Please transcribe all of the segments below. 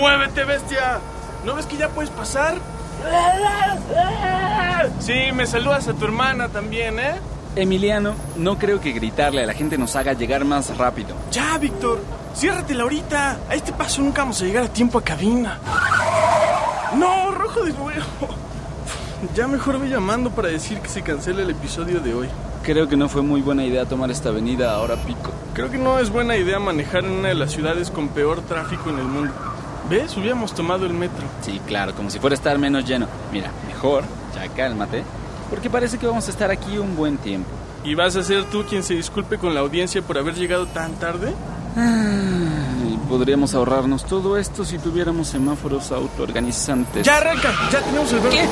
¡Muévete, bestia! ¿No ves que ya puedes pasar? Sí, me saludas a tu hermana también, ¿eh? Emiliano, no creo que gritarle a la gente nos haga llegar más rápido. Ya, Víctor. Ciérratela ahorita. A este paso nunca vamos a llegar a tiempo a cabina. No, rojo de nuevo. Ya mejor voy llamando para decir que se cancela el episodio de hoy. Creo que no fue muy buena idea tomar esta avenida ahora pico. Creo que no es buena idea manejar en una de las ciudades con peor tráfico en el mundo. ¿Ves? Hubiéramos tomado el metro. Sí, claro, como si fuera a estar menos lleno. Mira, mejor, ya cálmate, porque parece que vamos a estar aquí un buen tiempo. ¿Y vas a ser tú quien se disculpe con la audiencia por haber llegado tan tarde? Ay, podríamos ahorrarnos todo esto si tuviéramos semáforos autoorganizantes. ¡Ya arranca! ¡Ya tenemos el verde!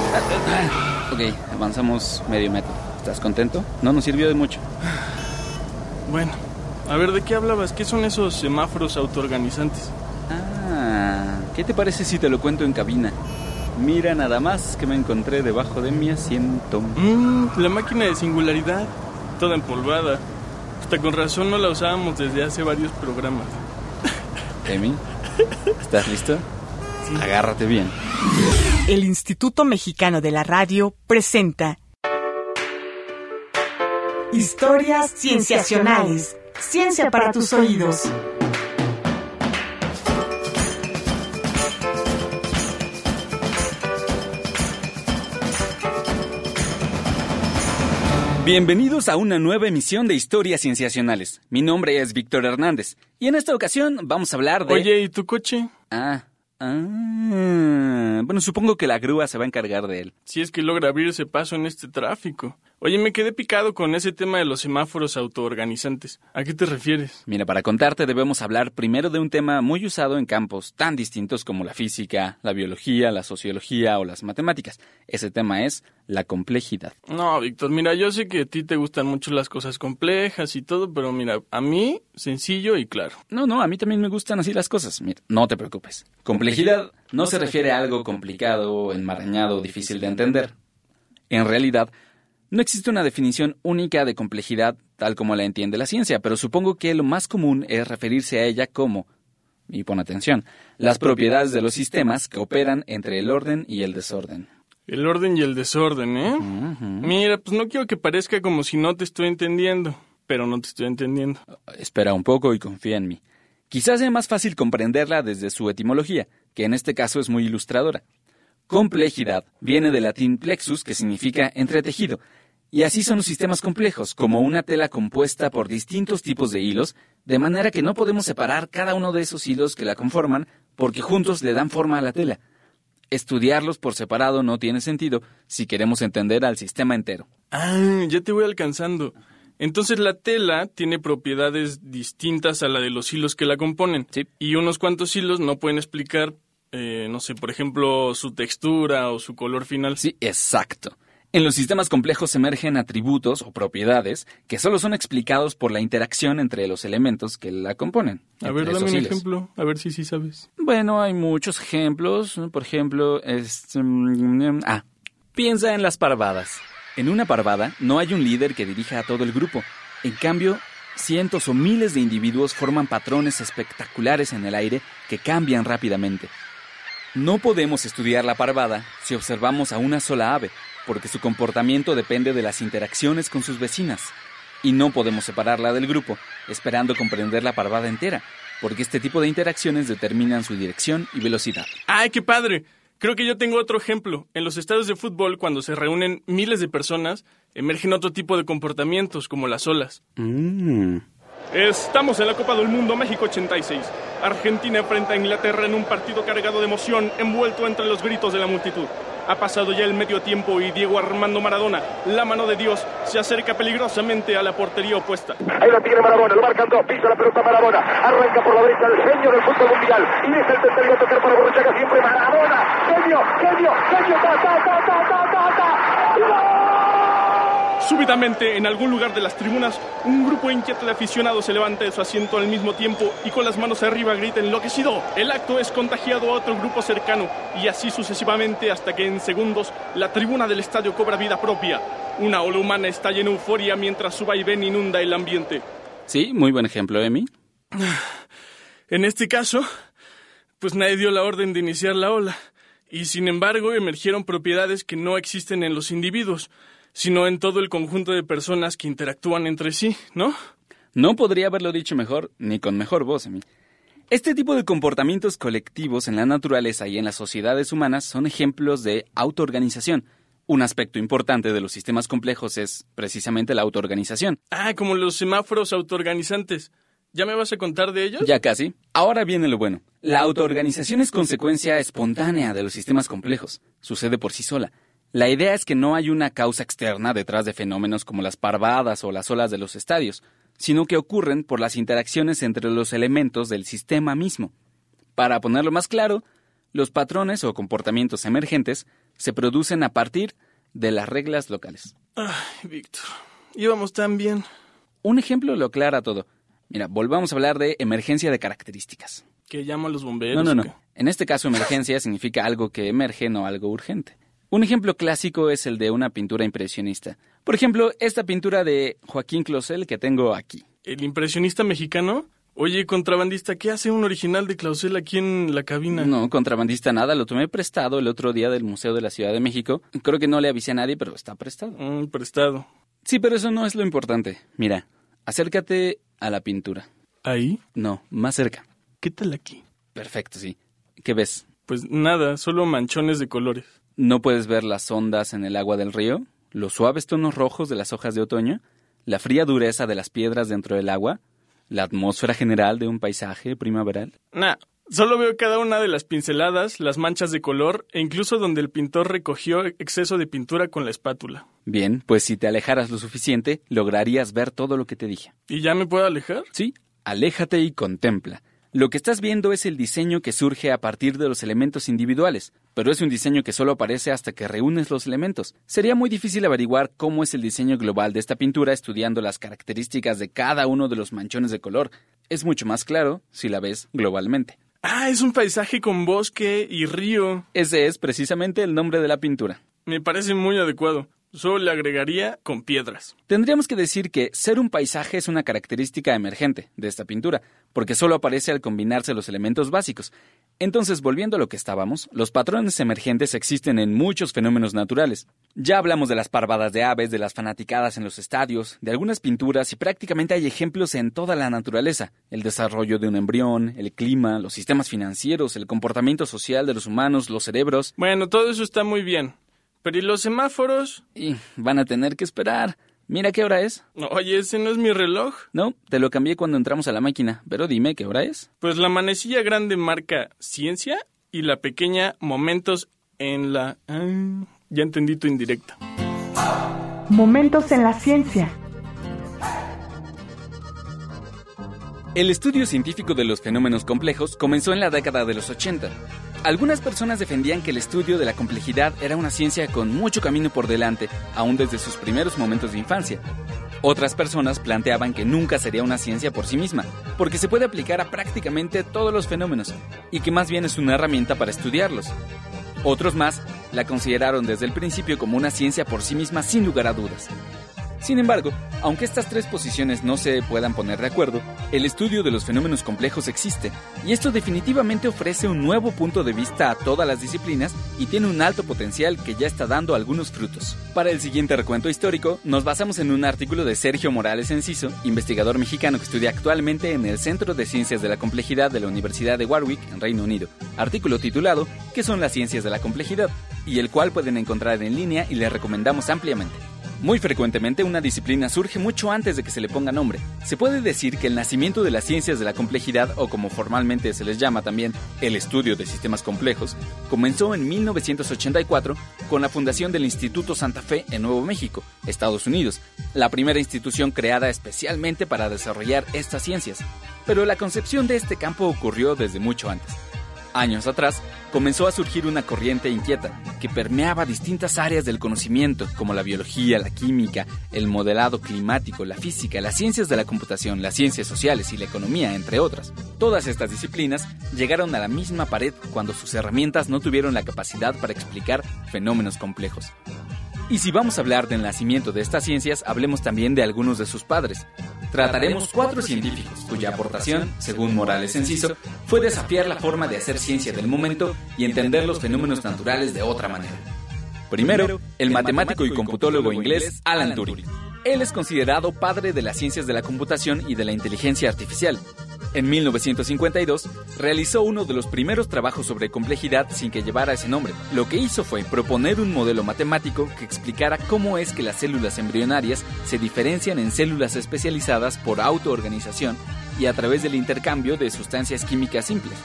¿Qué? Ok, avanzamos medio metro. ¿Estás contento? No nos sirvió de mucho. Bueno, a ver, ¿de qué hablabas? ¿Qué son esos semáforos autoorganizantes? ¿Qué te parece si te lo cuento en cabina? Mira nada más que me encontré debajo de mi asiento. Mmm, la máquina de singularidad, toda empolvada. Hasta con razón no la usábamos desde hace varios programas. Emi, ¿estás listo? Agárrate bien. El Instituto Mexicano de la Radio presenta Historias Cienciacionales. Ciencia para tus oídos. Bienvenidos a una nueva emisión de Historias Cienciacionales. Mi nombre es Víctor Hernández y en esta ocasión vamos a hablar de... Oye, ¿y tu coche? Ah, ah. Bueno, supongo que la grúa se va a encargar de él. Si es que logra abrirse paso en este tráfico. Oye, me quedé picado con ese tema de los semáforos autoorganizantes. ¿A qué te refieres? Mira, para contarte debemos hablar primero de un tema muy usado en campos tan distintos como la física, la biología, la sociología o las matemáticas. Ese tema es la complejidad. No, Víctor, mira, yo sé que a ti te gustan mucho las cosas complejas y todo, pero mira, a mí sencillo y claro. No, no, a mí también me gustan así las cosas. Mira, no te preocupes. Complejidad no se refiere a algo complicado, enmarañado, difícil de entender. En realidad, no existe una definición única de complejidad tal como la entiende la ciencia, pero supongo que lo más común es referirse a ella como, y pon atención, las propiedades de los sistemas que operan entre el orden y el desorden. El orden y el desorden, ¿eh? Mira, pues no quiero que parezca como si no te estoy entendiendo, pero no te estoy entendiendo. Espera un poco y confía en mí. Quizás sea más fácil comprenderla desde su etimología, que en este caso es muy ilustradora. Complejidad viene del latín plexus, que significa entretejido, y así son los sistemas complejos, como una tela compuesta por distintos tipos de hilos, de manera que no podemos separar cada uno de esos hilos que la conforman, porque juntos le dan forma a la tela. Estudiarlos por separado no tiene sentido si queremos entender al sistema entero. Ah, ya te voy alcanzando. Entonces la tela tiene propiedades distintas a la de los hilos que la componen. Sí. Y unos cuantos hilos no pueden explicar, eh, no sé, por ejemplo, su textura o su color final. Sí, exacto. En los sistemas complejos emergen atributos o propiedades que solo son explicados por la interacción entre los elementos que la componen. A ver, dame un ejemplo, a ver si sí sabes. Bueno, hay muchos ejemplos. Por ejemplo, es... mm, ah, piensa en las parvadas. En una parvada no hay un líder que dirija a todo el grupo. En cambio, cientos o miles de individuos forman patrones espectaculares en el aire que cambian rápidamente. No podemos estudiar la parvada si observamos a una sola ave, porque su comportamiento depende de las interacciones con sus vecinas. Y no podemos separarla del grupo, esperando comprender la parvada entera, porque este tipo de interacciones determinan su dirección y velocidad. ¡Ay, qué padre! Creo que yo tengo otro ejemplo. En los estadios de fútbol, cuando se reúnen miles de personas, emergen otro tipo de comportamientos, como las olas. Mm. Estamos en la Copa del Mundo México 86. Argentina enfrenta a Inglaterra en un partido cargado de emoción, envuelto entre los gritos de la multitud. Ha pasado ya el medio tiempo y Diego Armando Maradona, la mano de Dios, se acerca peligrosamente a la portería opuesta. Ahí la tiene Maradona, lo marcan dos, pisa la pelota Maradona, arranca por la derecha el genio del fútbol mundial y deja el tercero a tocar para Borruchaga siempre Maradona, genio, genio, genio, ta, ta, ta, ta, ta, ta, ta. Súbitamente, en algún lugar de las tribunas, un grupo inquieto de aficionados se levanta de su asiento al mismo tiempo y con las manos arriba grita enloquecido. El acto es contagiado a otro grupo cercano y así sucesivamente hasta que en segundos la tribuna del estadio cobra vida propia. Una ola humana estalla en euforia mientras su vaivén inunda el ambiente. Sí, muy buen ejemplo, Emi. En este caso, pues nadie dio la orden de iniciar la ola. Y sin embargo emergieron propiedades que no existen en los individuos, sino en todo el conjunto de personas que interactúan entre sí, ¿no? No podría haberlo dicho mejor, ni con mejor voz, Emi. Este tipo de comportamientos colectivos en la naturaleza y en las sociedades humanas son ejemplos de autoorganización. Un aspecto importante de los sistemas complejos es precisamente la autoorganización. Ah, como los semáforos autoorganizantes. ¿Ya me vas a contar de ellos? Ya casi. Ahora viene lo bueno. La autoorganización es consecuencia espontánea de los sistemas complejos. Sucede por sí sola. La idea es que no hay una causa externa detrás de fenómenos como las parvadas o las olas de los estadios, sino que ocurren por las interacciones entre los elementos del sistema mismo. Para ponerlo más claro, los patrones o comportamientos emergentes se producen a partir de las reglas locales. Ay, Víctor, íbamos tan bien. Un ejemplo lo aclara todo. Mira, volvamos a hablar de emergencia de características. ¿Que llamo a los bomberos? No, no, no. En este caso, emergencia significa algo que emerge, no algo urgente. Un ejemplo clásico es el de una pintura impresionista. Por ejemplo, esta pintura de Joaquín Closel que tengo aquí. ¿El impresionista mexicano? Oye, contrabandista, ¿qué hace un original de Clausel aquí en la cabina? No, contrabandista nada, lo tomé prestado el otro día del Museo de la Ciudad de México. Creo que no le avisé a nadie, pero está prestado. Mm, prestado. Sí, pero eso no es lo importante. Mira, acércate a la pintura. ¿Ahí? No, más cerca. ¿Qué tal aquí? Perfecto, sí. ¿Qué ves? Pues nada, solo manchones de colores. ¿No puedes ver las ondas en el agua del río? ¿Los suaves tonos rojos de las hojas de otoño? ¿La fría dureza de las piedras dentro del agua? ¿La atmósfera general de un paisaje primaveral? Nah, solo veo cada una de las pinceladas, las manchas de color e incluso donde el pintor recogió exceso de pintura con la espátula. Bien, pues si te alejaras lo suficiente, lograrías ver todo lo que te dije. ¿Y ya me puedo alejar? Sí, aléjate y contempla. Lo que estás viendo es el diseño que surge a partir de los elementos individuales, pero es un diseño que solo aparece hasta que reúnes los elementos. Sería muy difícil averiguar cómo es el diseño global de esta pintura estudiando las características de cada uno de los manchones de color. Es mucho más claro si la ves globalmente. Ah, es un paisaje con bosque y río. Ese es precisamente el nombre de la pintura. Me parece muy adecuado. Solo le agregaría con piedras. Tendríamos que decir que ser un paisaje es una característica emergente de esta pintura, porque solo aparece al combinarse los elementos básicos. Entonces, volviendo a lo que estábamos, los patrones emergentes existen en muchos fenómenos naturales. Ya hablamos de las parvadas de aves, de las fanaticadas en los estadios, de algunas pinturas y prácticamente hay ejemplos en toda la naturaleza. El desarrollo de un embrión, el clima, los sistemas financieros, el comportamiento social de los humanos, los cerebros. Bueno, todo eso está muy bien. Pero ¿y los semáforos? Y van a tener que esperar. Mira qué hora es. Oye, ese no es mi reloj. No, te lo cambié cuando entramos a la máquina, pero dime qué hora es. Pues la manecilla grande marca ciencia y la pequeña momentos en la... Ah, ya entendí tu indirecta. Momentos en la ciencia. El estudio científico de los fenómenos complejos comenzó en la década de los 80. Algunas personas defendían que el estudio de la complejidad era una ciencia con mucho camino por delante, aún desde sus primeros momentos de infancia. Otras personas planteaban que nunca sería una ciencia por sí misma, porque se puede aplicar a prácticamente todos los fenómenos, y que más bien es una herramienta para estudiarlos. Otros más la consideraron desde el principio como una ciencia por sí misma sin lugar a dudas. Sin embargo, aunque estas tres posiciones no se puedan poner de acuerdo, el estudio de los fenómenos complejos existe, y esto definitivamente ofrece un nuevo punto de vista a todas las disciplinas y tiene un alto potencial que ya está dando algunos frutos. Para el siguiente recuento histórico, nos basamos en un artículo de Sergio Morales Enciso, investigador mexicano que estudia actualmente en el Centro de Ciencias de la Complejidad de la Universidad de Warwick, en Reino Unido. Artículo titulado ¿Qué son las ciencias de la complejidad? y el cual pueden encontrar en línea y les recomendamos ampliamente. Muy frecuentemente una disciplina surge mucho antes de que se le ponga nombre. Se puede decir que el nacimiento de las ciencias de la complejidad, o como formalmente se les llama también, el estudio de sistemas complejos, comenzó en 1984 con la fundación del Instituto Santa Fe en Nuevo México, Estados Unidos, la primera institución creada especialmente para desarrollar estas ciencias. Pero la concepción de este campo ocurrió desde mucho antes. Años atrás, comenzó a surgir una corriente inquieta que permeaba distintas áreas del conocimiento, como la biología, la química, el modelado climático, la física, las ciencias de la computación, las ciencias sociales y la economía, entre otras. Todas estas disciplinas llegaron a la misma pared cuando sus herramientas no tuvieron la capacidad para explicar fenómenos complejos. Y si vamos a hablar del nacimiento de estas ciencias, hablemos también de algunos de sus padres. trataremos cuatro científicos cuya aportación, según Morales Enciso, fue desafiar la forma de hacer ciencia del momento y entender los fenómenos naturales de otra manera. Primero, el matemático y computólogo inglés Alan Turing. Él es considerado padre de las ciencias de la computación y de la inteligencia artificial. En 1952, realizó uno de los primeros trabajos sobre complejidad sin que llevara ese nombre. Lo que hizo fue proponer un modelo matemático que explicara cómo es que las células embrionarias se diferencian en células especializadas por autoorganización y a través del intercambio de sustancias químicas simples.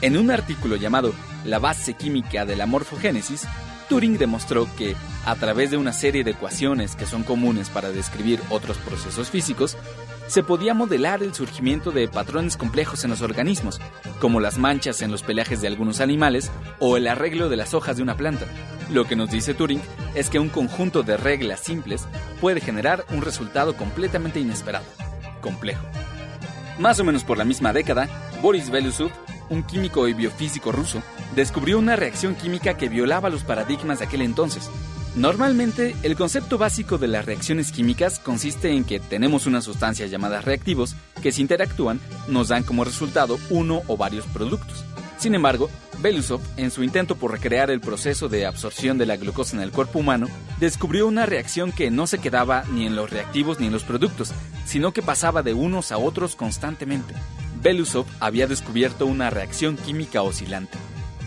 En un artículo llamado La base química de la morfogénesis, Turing demostró que, a través de una serie de ecuaciones que son comunes para describir otros procesos físicos, se podía modelar el surgimiento de patrones complejos en los organismos, como las manchas en los pelajes de algunos animales o el arreglo de las hojas de una planta. Lo que nos dice Turing es que un conjunto de reglas simples puede generar un resultado completamente inesperado, complejo. Más o menos por la misma década, Boris Belousov un químico y biofísico ruso, descubrió una reacción química que violaba los paradigmas de aquel entonces. Normalmente, el concepto básico de las reacciones químicas consiste en que tenemos una sustancia llamada reactivos que si interactúan nos dan como resultado uno o varios productos. Sin embargo, Belousov, en su intento por recrear el proceso de absorción de la glucosa en el cuerpo humano, descubrió una reacción que no se quedaba ni en los reactivos ni en los productos, sino que pasaba de unos a otros constantemente. Belousov había descubierto una reacción química oscilante,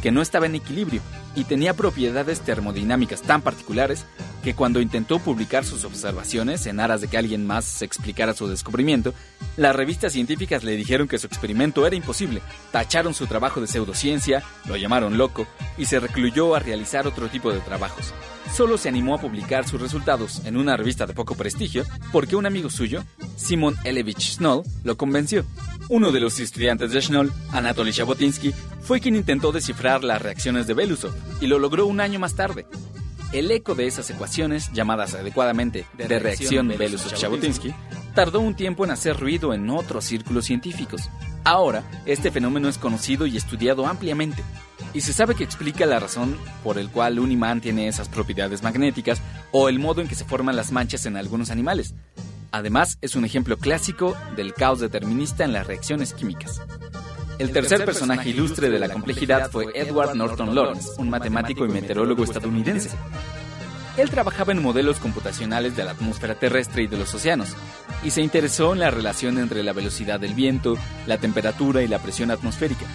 que no estaba en equilibrio y tenía propiedades termodinámicas tan particulares que cuando intentó publicar sus observaciones en aras de que alguien más explicara su descubrimiento, las revistas científicas le dijeron que su experimento era imposible, tacharon su trabajo de pseudociencia, lo llamaron loco y se recluyó a realizar otro tipo de trabajos. Solo se animó a publicar sus resultados en una revista de poco prestigio porque un amigo suyo, Simon Elevich Snoll, lo convenció. Uno de los estudiantes de Schnoll, Anatoly Jabotinsky, fue quien intentó descifrar las reacciones de Belousov y lo logró un año más tarde. El eco de esas ecuaciones, llamadas adecuadamente de, reacción Belousov-Jabotinsky, tardó un tiempo en hacer ruido en otros círculos científicos. Ahora, este fenómeno es conocido y estudiado ampliamente, y se sabe que explica la razón por el cual un imán tiene esas propiedades magnéticas o el modo en que se forman las manchas en algunos animales. Además, es un ejemplo clásico del caos determinista en las reacciones químicas. El tercer personaje ilustre de la complejidad fue Edward Norton Lawrence, un matemático y meteorólogo estadounidense. Él trabajaba en modelos computacionales de la atmósfera terrestre y de los océanos, y se interesó en la relación entre la velocidad del viento, la temperatura y la presión atmosférica.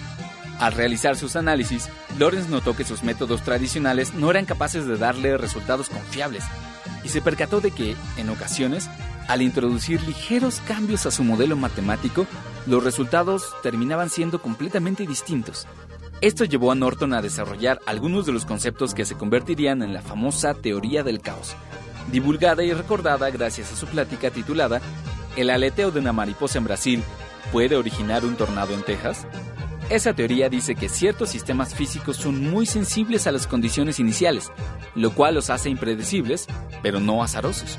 Al realizar sus análisis, Lawrence notó que sus métodos tradicionales no eran capaces de darle resultados confiables, y se percató de que, en ocasiones, al introducir ligeros cambios a su modelo matemático, los resultados terminaban siendo completamente distintos. Esto llevó a Norton a desarrollar algunos de los conceptos que se convertirían en la famosa teoría del caos, divulgada y recordada gracias a su plática titulada ¿El aleteo de una mariposa en Brasil puede originar un tornado en Texas? Esa teoría dice que ciertos sistemas físicos son muy sensibles a las condiciones iniciales, lo cual los hace impredecibles, pero no azarosos.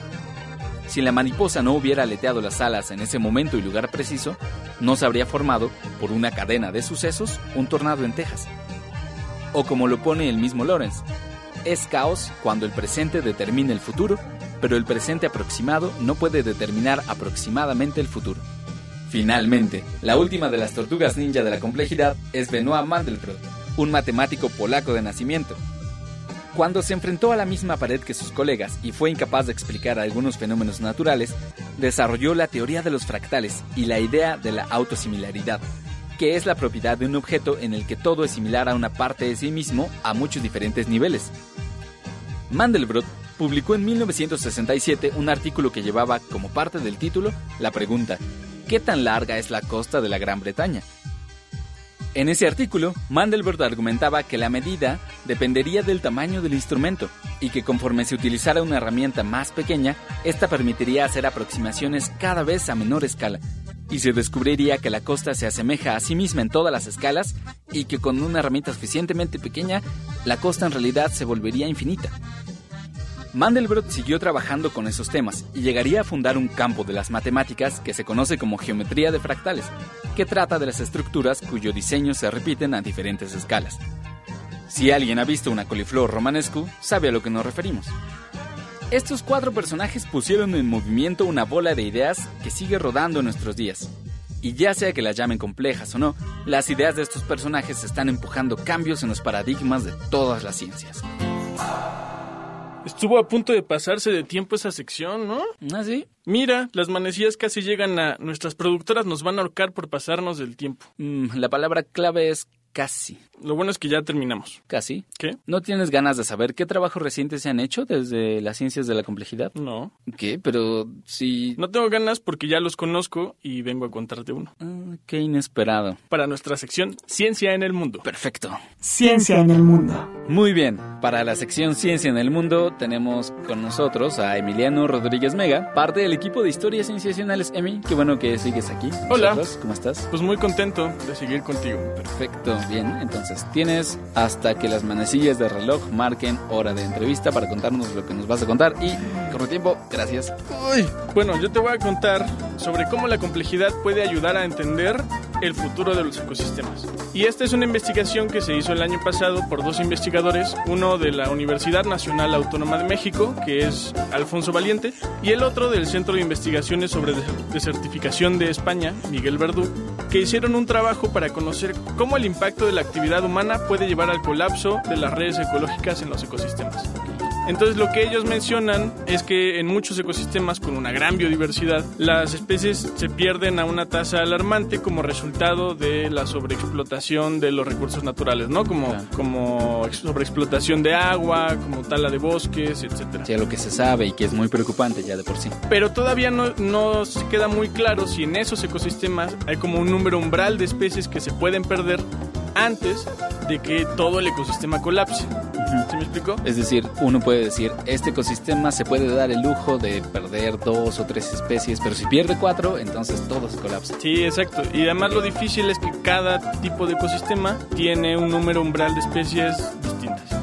Si la mariposa no hubiera aleteado las alas en ese momento y lugar preciso, no se habría formado, por una cadena de sucesos, un tornado en Texas. O como lo pone el mismo Lawrence, es caos cuando el presente determina el futuro, pero el presente aproximado no puede determinar aproximadamente el futuro. Finalmente, la última de las tortugas ninja de la complejidad es Benoit Mandelbrot, un matemático polaco de nacimiento, cuando se enfrentó a la misma pared que sus colegas y fue incapaz de explicar algunos fenómenos naturales, desarrolló la teoría de los fractales y la idea de la autosimilaridad, que es la propiedad de un objeto en el que todo es similar a una parte de sí mismo a muchos diferentes niveles. Mandelbrot publicó en 1967 un artículo que llevaba como parte del título la pregunta ¿qué tan larga es la costa de la Gran Bretaña? En ese artículo, Mandelbrot argumentaba que la medida dependería del tamaño del instrumento y que conforme se utilizara una herramienta más pequeña, esta permitiría hacer aproximaciones cada vez a menor escala y se descubriría que la costa se asemeja a sí misma en todas las escalas y que con una herramienta suficientemente pequeña, la costa en realidad se volvería infinita. Mandelbrot siguió trabajando con esos temas y llegaría a fundar un campo de las matemáticas que se conoce como geometría de fractales, que trata de las estructuras cuyo diseño se repiten a diferentes escalas. Si alguien ha visto una coliflor romanescu, sabe a lo que nos referimos. Estos cuatro personajes pusieron en movimiento una bola de ideas que sigue rodando en nuestros días. Y ya sea que las llamen complejas o no, las ideas de estos personajes están empujando cambios en los paradigmas de todas las ciencias. Estuvo a punto de pasarse de tiempo esa sección, ¿no? ¿Ah, sí? Mira, las manecillas casi llegan a... Nuestras productoras nos van a ahorcar por pasarnos del tiempo. Mm, la palabra clave es casi. Lo bueno es que ya terminamos. ¿Casi? ¿Qué? ¿No tienes ganas de saber qué trabajos recientes se han hecho desde las ciencias de la complejidad? No. ¿Qué? Pero si... No tengo ganas porque ya los conozco y vengo a contarte uno. Ah, qué inesperado. Para nuestra sección Ciencia en el Mundo. Perfecto. Ciencia en el mundo. Muy bien, para la sección Ciencia en el Mundo tenemos con nosotros a Emiliano Rodríguez Mega, parte del equipo de historias sensacionales. Emi, qué bueno que sigues aquí. Hola. ¿Cómo estás? Pues muy contento de seguir contigo. Perfecto, bien. Entonces tienes hasta que las manecillas de reloj marquen hora de entrevista para contarnos lo que nos vas a contar. Y corre tiempo, gracias. Uy, bueno, yo te voy a contar sobre cómo la complejidad puede ayudar a entender el futuro de los ecosistemas. Y esta es una investigación que se hizo el año pasado por dos investigadores, uno de la Universidad Nacional Autónoma de México, que es Alfonso Valiente, y el otro del Centro de Investigaciones sobre Des- Desertificación de España, Miguel Verdú, que hicieron un trabajo para conocer cómo el impacto de la actividad humana puede llevar al colapso de las redes ecológicas en los ecosistemas. Entonces lo que ellos mencionan es que en muchos ecosistemas con una gran biodiversidad, las especies se pierden a una tasa alarmante como resultado de la sobreexplotación de los recursos naturales, ¿no? Como, Claro. como ex- sobreexplotación de agua, como tala de bosques, etcétera. Sí, lo que se sabe y que es muy preocupante ya de por sí. Pero todavía no, no se queda muy claro si en esos ecosistemas hay como un número umbral de especies que se pueden perder antes de que todo el ecosistema colapse. ¿Sí me explico? Es decir, uno puede decir, este ecosistema se puede dar el lujo de perder dos o tres especies, pero si pierde cuatro, entonces todo se colapsa. Sí, exacto. Y además lo difícil es que cada tipo de ecosistema tiene un número umbral de especies distintas.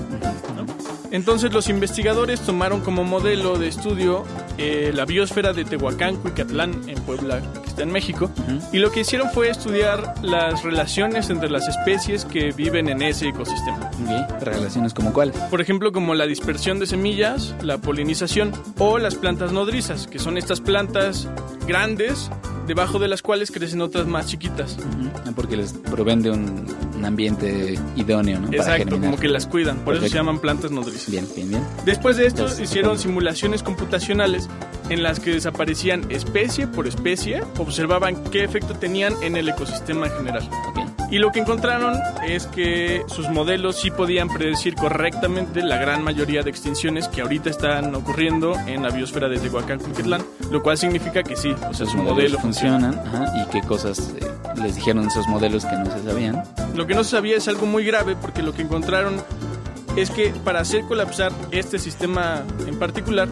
Entonces los investigadores tomaron como modelo de estudio eh, la biosfera de Tehuacán, Cuicatlán, en Puebla, que está en México, y lo que hicieron fue estudiar las relaciones entre las especies que viven en ese ecosistema. Ok, relaciones como cuáles. Por ejemplo, como la dispersión de semillas, la polinización o las plantas nodrizas, que son estas plantas grandes debajo de las cuales crecen otras más chiquitas. Ujú, Porque les proveen de un, un ambiente idóneo, ¿no? Para Exacto, germinar. como que las cuidan, por eso se llaman plantas nodrizas. Bien, bien, bien. Después de esto, Entonces, hicieron simulaciones computacionales en las que desaparecían especie por especie, observaban qué efecto tenían en el ecosistema en general. Y lo que encontraron es que sus modelos sí podían predecir correctamente la gran mayoría de extinciones que ahorita están ocurriendo en la biosfera de Tehuacán, Cuicatlán, lo cual significa que sí, o sea, su modelos modelo funciona. funcionan ajá, y qué cosas eh, les dijeron esos modelos que no se sabían. Lo que no se sabía es algo muy grave porque lo que encontraron es que para hacer colapsar este sistema en particular,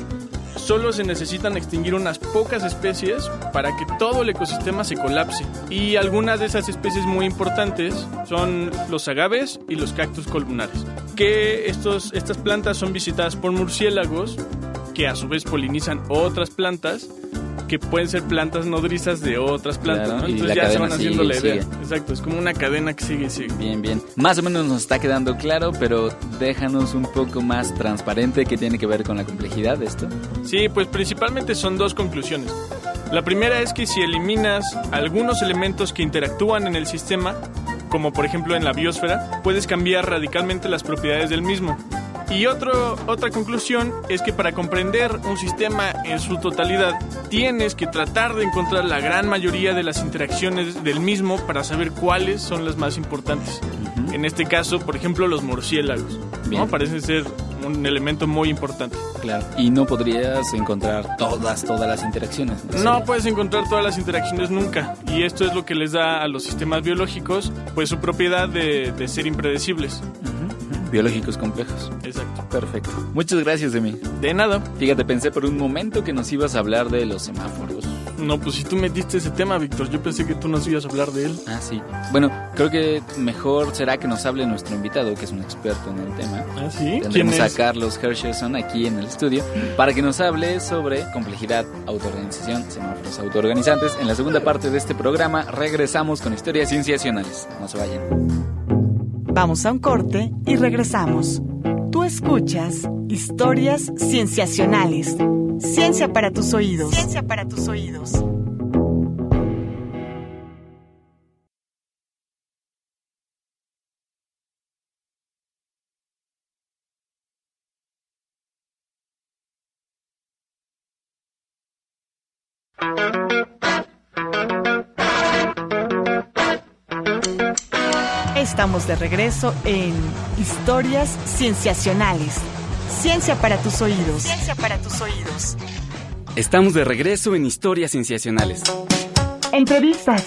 solo se necesitan extinguir unas pocas especies para que todo el ecosistema se colapse. Y algunas de esas especies muy importantes son los agaves y los cactus columnares. Que estos, estas plantas son visitadas por murciélagos que a su vez polinizan otras plantas que pueden ser plantas nodrizas de otras plantas. Claro, ¿no? y Entonces la ya se cadena van haciendo sigue la idea. sigue. Exacto, es como una cadena que sigue y sigue. Bien, bien. Más o menos nos está quedando claro, pero déjanos un poco más transparente qué tiene que ver con la complejidad de esto. Sí, pues principalmente son dos conclusiones. La primera es que si eliminas algunos elementos que interactúan en el sistema, como por ejemplo en la biosfera, puedes cambiar radicalmente las propiedades del mismo. Y otro, otra conclusión es que para comprender un sistema en su totalidad, tienes que tratar de encontrar la gran mayoría de las interacciones del mismo para saber cuáles son las más importantes. En este caso, por ejemplo, los murciélagos. Bien. ¿no? Parecen ser un elemento muy importante. Claro. Y no podrías encontrar todas, todas las interacciones. No puedes encontrar todas las interacciones nunca. Y esto es lo que les da a los sistemas biológicos, pues su propiedad de, de ser impredecibles. Ujú. Biológicos complejos. Exacto. Perfecto. Muchas gracias, Emi. De nada. Fíjate, pensé por un momento que nos ibas a hablar de los semáforos. No, pues si tú metiste ese tema, Víctor, yo pensé que tú nos ibas a hablar de él. Ah, sí. Bueno, creo que mejor será que nos hable nuestro invitado, que es un experto en el tema. ¿Ah, sí? ¿Quién Tendremos a? Carlos Hersherson aquí en el estudio para que nos hable sobre complejidad, autoorganización, semáforos autoorganizantes. En la segunda parte de este programa regresamos con historias cienciacionales. No se vayan. Vamos a un corte y regresamos. Tú escuchas historias cienciacionales. Ciencia para tus oídos. Ciencia para tus oídos. Estamos de regreso en Historias Cienciacionales. Ciencia para tus oídos. Ciencia para tus oídos. Estamos de regreso en Historias Cienciacionales. Entrevistas.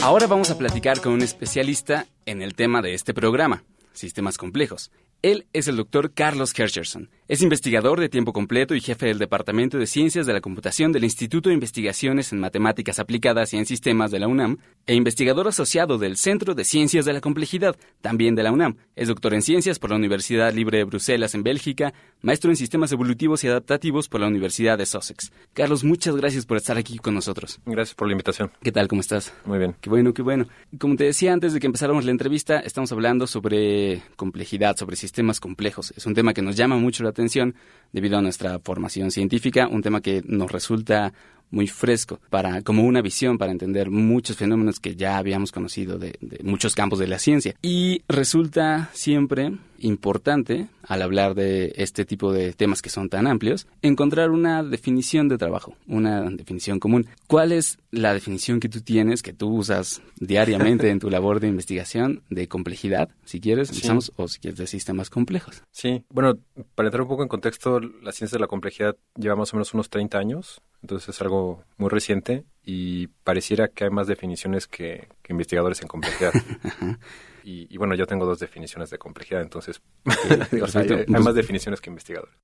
Ahora vamos a platicar con un especialista en el tema de este programa, sistemas complejos. Él es el doctor Carlos Herscherson. Es investigador de tiempo completo y jefe del Departamento de Ciencias de la Computación del Instituto de Investigaciones en Matemáticas Aplicadas y en Sistemas de la UNAM e investigador asociado del Centro de Ciencias de la Complejidad, también de la UNAM. Es doctor en Ciencias por la Universidad Libre de Bruselas en Bélgica, maestro en Sistemas Evolutivos y Adaptativos por la Universidad de Sussex. Carlos, muchas gracias por estar aquí con nosotros. Gracias por la invitación. ¿Qué tal? ¿Cómo estás? Muy bien. Qué bueno, qué bueno. Como te decía antes de que empezáramos la entrevista, estamos hablando sobre complejidad, sobre sistemas complejos. Es un tema que nos llama mucho la atención debido a nuestra formación científica, un tema que nos resulta muy fresco para como una visión para entender muchos fenómenos que ya habíamos conocido de, de, muchos campos de la ciencia. Y resulta siempre importante al hablar de este tipo de temas que son tan amplios encontrar una definición de trabajo una definición común. ¿cuál es la definición que tú tienes que tú usas diariamente en tu labor de investigación de complejidad si quieres empezamos sí. o si quieres de sistemas complejos sí. Bueno para entrar un poco en contexto la ciencia de la complejidad lleva más o menos unos 30 años entonces es algo muy reciente y pareciera que hay más definiciones que, que investigadores en complejidad. y, y, bueno, yo tengo dos definiciones de complejidad, entonces o sea, hay, hay, más definiciones que investigadores.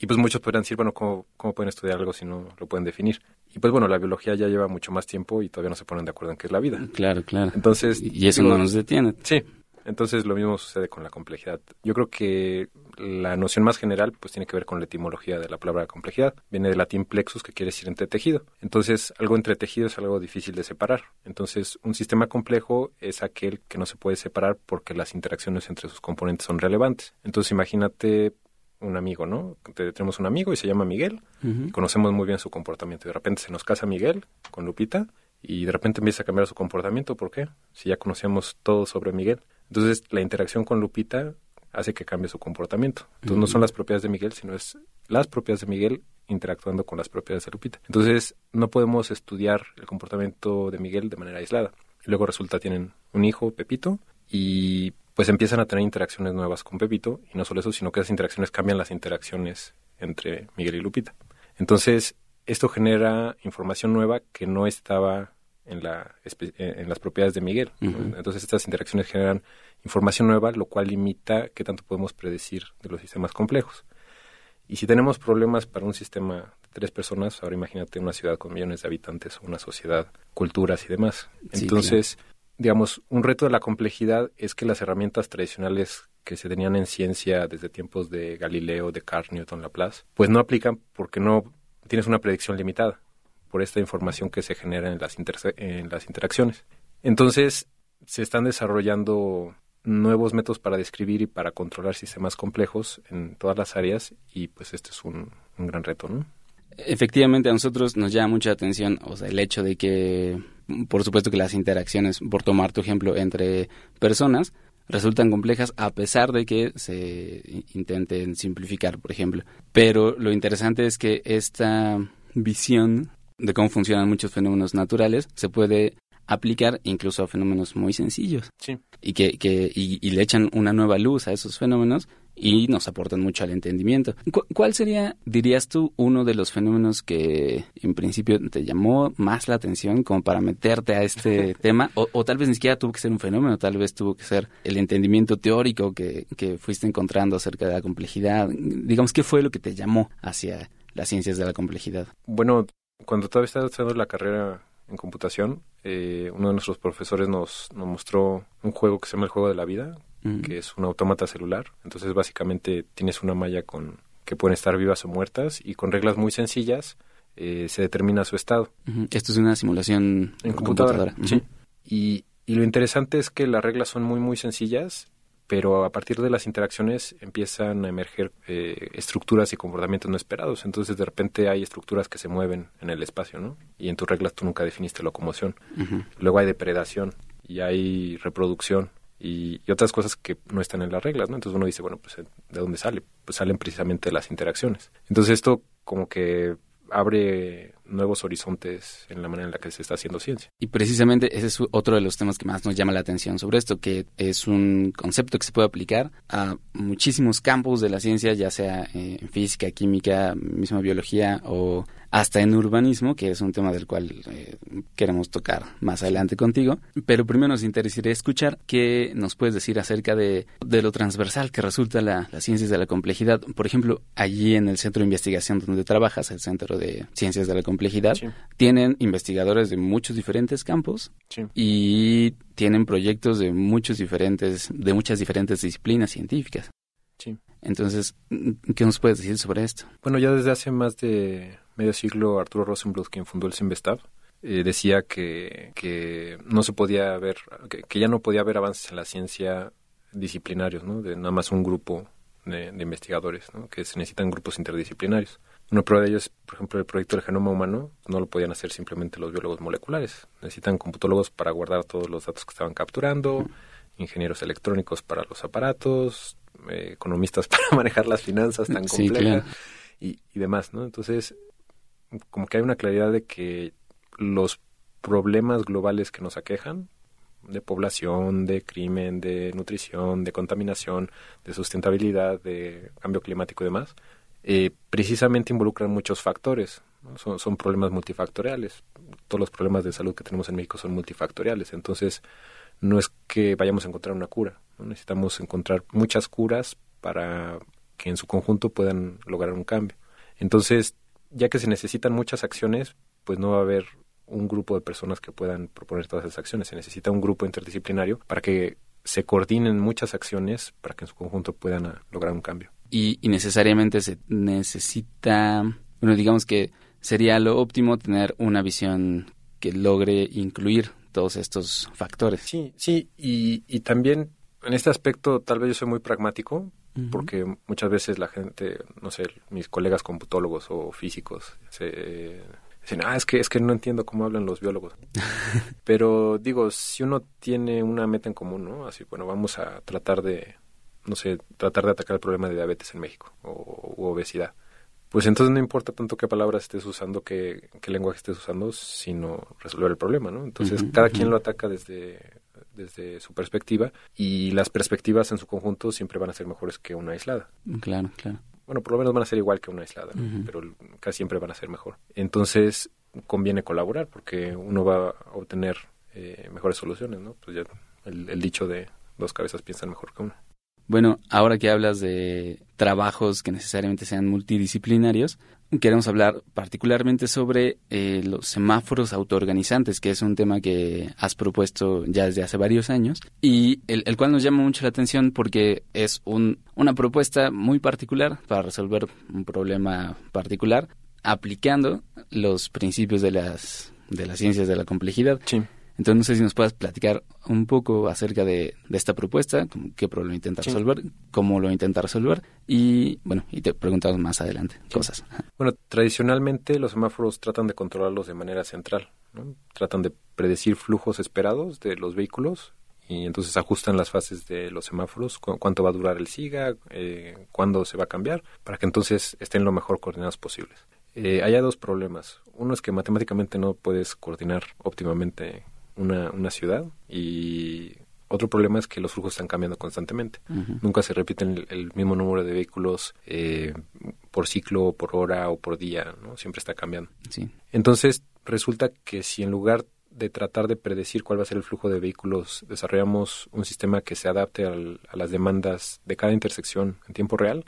Y pues muchos podrán decir, bueno, ¿cómo, ¿cómo pueden estudiar algo si no lo pueden definir? Y pues bueno, la biología ya lleva mucho más tiempo y todavía no se ponen de acuerdo en qué es la vida. Claro, claro. Entonces... Y eso no nos detiene. Sí, entonces lo mismo sucede con la complejidad. Yo creo que la noción más general pues tiene que ver con la etimología de la palabra complejidad. Viene del latín plexus que quiere decir entretejido. Entonces algo entretejido es algo difícil de separar. Entonces un sistema complejo es aquel que no se puede separar porque las interacciones entre sus componentes son relevantes. Entonces imagínate un amigo, ¿no? Tenemos un amigo y se llama Miguel uh -huh. y conocemos muy bien su comportamiento. De repente se nos casa Miguel con Lupita y de repente empieza a cambiar su comportamiento. ¿Por qué? Si ya conocíamos todo sobre Miguel. Entonces, la interacción con Lupita hace que cambie su comportamiento. Entonces, uh -huh. no son las propiedades de Miguel, sino es las propiedades de Miguel interactuando con las propiedades de Lupita. Entonces, no podemos estudiar el comportamiento de Miguel de manera aislada. Luego resulta tienen un hijo, Pepito, y pues empiezan a tener interacciones nuevas con Pepito, y no solo eso, sino que esas interacciones cambian las interacciones entre Miguel y Lupita. Entonces, esto genera información nueva que no estaba en, la, en las propiedades de Miguel. Uh -huh. Entonces estas interacciones generan información nueva, lo cual limita qué tanto podemos predecir de los sistemas complejos. Y si tenemos problemas para un sistema de tres personas, ahora imagínate una ciudad con millones de habitantes, una sociedad, culturas y demás. Entonces, claro. digamos, un reto de la complejidad es que las herramientas tradicionales que se tenían en ciencia desde tiempos de Galileo, Descartes, Newton, Laplace, pues no aplican porque no tienes una predicción limitada por esta información que se genera en las, en las interacciones. Entonces, se están desarrollando nuevos métodos para describir y para controlar sistemas complejos en todas las áreas y pues este es un, un gran reto, ¿no? Efectivamente, a nosotros nos llama mucha atención o sea, el hecho de que, por supuesto que las interacciones, por tomar tu ejemplo, entre personas, resultan complejas a pesar de que se intenten simplificar, por ejemplo. Pero lo interesante es que esta visión de cómo funcionan muchos fenómenos naturales se puede aplicar incluso a fenómenos muy sencillos sí. y que, que y, y, le echan una nueva luz a esos fenómenos y nos aportan mucho al entendimiento. ¿Cu ¿Cuál sería, dirías tú, uno de los fenómenos que en principio te llamó más la atención como para meterte a este tema? O, o, tal vez ni siquiera tuvo que ser un fenómeno, tal vez tuvo que ser el entendimiento teórico que, que fuiste encontrando acerca de la complejidad. Digamos, ¿qué fue lo que te llamó hacia las ciencias de la complejidad? Bueno, cuando todavía estaba estudiando la carrera en computación, eh, uno de nuestros profesores nos, nos, mostró un juego que se llama el juego de la vida, uh -huh. que es un autómata celular. Entonces, básicamente, tienes una malla con que pueden estar vivas o muertas y con reglas muy sencillas eh, se determina su estado. Uh -huh. Esto es una simulación en computadora. computadora. Uh -huh. Sí. Y, y lo interesante es que las reglas son muy, muy sencillas pero a partir de las interacciones empiezan a emerger eh, estructuras y comportamientos no esperados. Entonces de repente hay estructuras que se mueven en el espacio, ¿no? Y en tus reglas tú nunca definiste locomoción. Luego hay depredación y hay reproducción y, otras cosas que no están en las reglas, ¿no? Entonces uno dice, bueno, pues ¿de dónde sale? Pues salen precisamente de las interacciones. Entonces esto como que abre nuevos horizontes en la manera en la que se está haciendo ciencia. Y precisamente ese es otro de los temas que más nos llama la atención sobre esto, que es un concepto que se puede aplicar a muchísimos campos de la ciencia, ya sea eh, en física, química, misma biología o hasta en urbanismo, que es un tema del cual eh, queremos tocar más adelante contigo. Pero primero nos interesaría escuchar qué nos puedes decir acerca de, de lo transversal que resulta la, las ciencias de la complejidad. Por ejemplo, allí en el centro de investigación donde trabajas, el Centro de Ciencias de la Complejidad, tienen investigadores de muchos diferentes campos y tienen proyectos de muchos diferentes, de muchas diferentes disciplinas científicas. Entonces, ¿qué nos puedes decir sobre esto? Bueno, ya desde hace más de medio siglo, Arturo Rosenbluth, quien fundó el CIMBESTAB, eh, decía que, que no se podía ver, que, ya no podía haber avances en la ciencia disciplinarios, ¿no? De nada más un grupo de, investigadores, ¿no? Que se necesitan grupos interdisciplinarios. Una prueba de ello es, por ejemplo, el proyecto del genoma humano, no lo podían hacer simplemente los biólogos moleculares. Necesitan computólogos para guardar todos los datos que estaban capturando, ingenieros electrónicos para los aparatos, eh, economistas para manejar las finanzas tan complejas y, y demás, ¿no? Entonces, como que hay una claridad de que los problemas globales que nos aquejan, de población, de crimen, de nutrición, de contaminación, de sustentabilidad, de cambio climático y demás, eh, precisamente involucran muchos factores. Son, problemas multifactoriales. Todos los problemas de salud que tenemos en México son multifactoriales. Entonces, no es que vayamos a encontrar una cura. Necesitamos encontrar muchas curas para que en su conjunto puedan lograr un cambio. Entonces, ya que se necesitan muchas acciones, pues no va a haber un grupo de personas que puedan proponer todas esas acciones. Se necesita un grupo interdisciplinario para que se coordinen muchas acciones para que en su conjunto puedan ah, lograr un cambio. Y, necesariamente se necesita, bueno, digamos que sería lo óptimo tener una visión que logre incluir todos estos factores. Sí, sí, y, y también en este aspecto tal vez yo soy muy pragmático, porque muchas veces la gente, no sé, mis colegas computólogos o físicos se dicen, ah, es que, es que no entiendo cómo hablan los biólogos. Pero digo, si uno tiene una meta en común, ¿no? Así, bueno, vamos a tratar de, no sé, tratar de atacar el problema de diabetes en México o u obesidad. Pues entonces no importa tanto qué palabras estés usando, qué, qué lenguaje estés usando, sino resolver el problema, ¿no? Entonces cada quien lo ataca desde desde su perspectiva y las perspectivas en su conjunto siempre van a ser mejores que una aislada. Claro, claro. Bueno, por lo menos van a ser igual que una aislada, pero casi siempre van a ser mejor. Entonces conviene colaborar porque uno va a obtener eh, mejores soluciones, ¿no? Pues ya el, el dicho de dos cabezas piensan mejor que una. Bueno, ahora que hablas de trabajos que necesariamente sean multidisciplinarios, queremos hablar particularmente sobre eh, los semáforos autoorganizantes, que es un tema que has propuesto ya desde hace varios años y el, cual nos llama mucho la atención porque es un, una propuesta muy particular para resolver un problema particular aplicando los principios de las de las ciencias de la complejidad. Sí. Entonces, no sé si nos puedas platicar un poco acerca de, esta propuesta, qué problema intenta resolver, cómo lo intenta resolver y, bueno, y te preguntamos más adelante cosas. Bueno, tradicionalmente los semáforos tratan de controlarlos de manera central, ¿no? Tratan de predecir flujos esperados de los vehículos y entonces ajustan las fases de los semáforos, cuánto va a durar el SIGA, eh, cuándo se va a cambiar, para que entonces estén lo mejor coordinados posibles. Eh, hay dos problemas. Uno es que matemáticamente no puedes coordinar óptimamente una, una ciudad y otro problema es que los flujos están cambiando constantemente. Nunca se repiten el, mismo número de vehículos eh, por ciclo, por hora o por día, ¿no? Siempre está cambiando. Sí. Entonces, resulta que si en lugar de tratar de predecir cuál va a ser el flujo de vehículos, desarrollamos un sistema que se adapte a las demandas de cada intersección en tiempo real,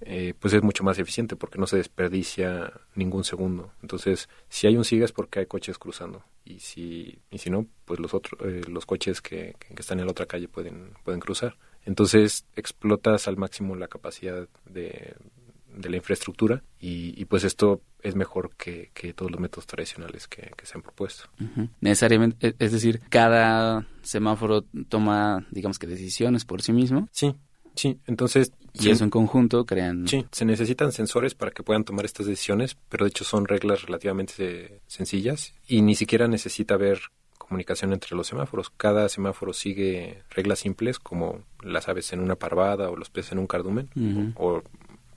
eh, pues es mucho más eficiente porque no se desperdicia ningún segundo. Entonces, si hay un SIGA es porque hay coches cruzando y si, y si no, pues los otros, eh, los coches que, que, están en la otra calle pueden, pueden cruzar. Entonces, explotas al máximo la capacidad de de la infraestructura y, pues esto es mejor que, todos los métodos tradicionales que, se han propuesto. Necesariamente, e, es decir, cada semáforo toma, digamos que decisiones por sí mismo. Sí, sí, entonces... Y eso en conjunto crean... Sí, se necesitan sensores para que puedan tomar estas decisiones, pero de hecho son reglas relativamente sencillas y ni siquiera necesita ver comunicación entre los semáforos. Cada semáforo sigue reglas simples como las aves en una parvada o los peces en un cardumen o,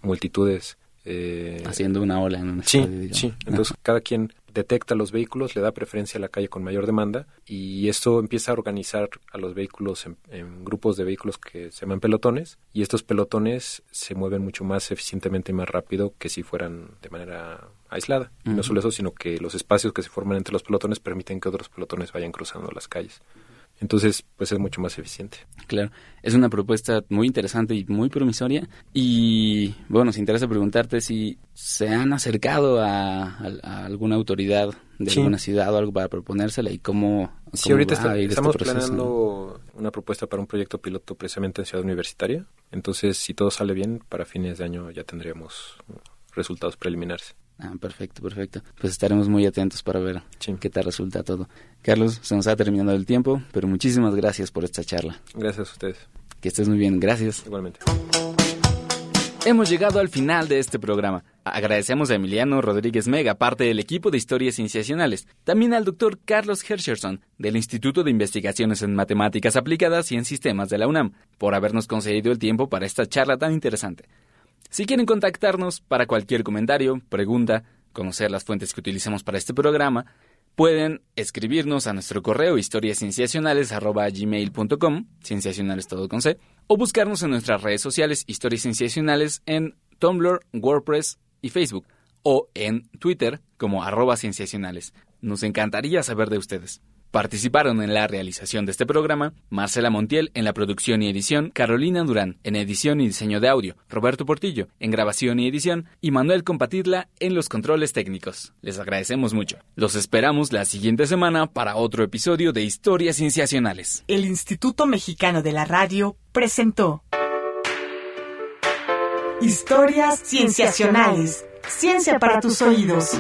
multitudes. Eh, Haciendo una ola en un Sí, sí. Entonces cada quien detecta los vehículos, le da preferencia a la calle con mayor demanda y esto empieza a organizar a los vehículos en, grupos de vehículos que se llaman pelotones y estos pelotones se mueven mucho más eficientemente y más rápido que si fueran de manera aislada. No solo eso, sino que los espacios que se forman entre los pelotones permiten que otros pelotones vayan cruzando las calles. Entonces, pues es mucho más eficiente. Claro, es una propuesta muy interesante y muy promisoria. Y bueno, nos interesa preguntarte si se han acercado a, alguna autoridad de alguna ciudad o algo para proponérsela y cómo. Sí, ahorita este estamos planeando una propuesta para un proyecto piloto precisamente en Ciudad Universitaria. Entonces, si todo sale bien, para fines de año ya tendríamos resultados preliminares. Ah, perfecto, perfecto. Pues estaremos muy atentos para ver qué tal resulta todo. Carlos, se nos ha terminado el tiempo, pero muchísimas gracias por esta charla. Gracias a ustedes. Que estés muy bien, gracias. Igualmente. Hemos llegado al final de este programa. Agradecemos a Emiliano Rodríguez Mega, parte del equipo de historias cienciacionales. También al doctor Carlos Herscherson, del Instituto de Investigaciones en Matemáticas Aplicadas y en Sistemas de la UNAM, por habernos concedido el tiempo para esta charla tan interesante. Si quieren contactarnos para cualquier comentario, pregunta, conocer las fuentes que utilizamos para este programa, pueden escribirnos a nuestro correo historiascienciacionales.gmail.com, cienciacionales todo con C, o buscarnos en nuestras redes sociales Historias en Tumblr, WordPress y Facebook, o en Twitter como arroba cienciacionales. Nos encantaría saber de ustedes. Participaron en la realización de este programa Marcela Montiel en la producción y edición, Carolina Durán en edición y diseño de audio, Roberto Portillo en grabación y edición y Manuel Compatidla en los controles técnicos. Les agradecemos mucho. Los esperamos la siguiente semana para otro episodio de Historias Cienciacionales. El Instituto Mexicano de la Radio presentó Historias Cienciacionales. Ciencia para tus oídos.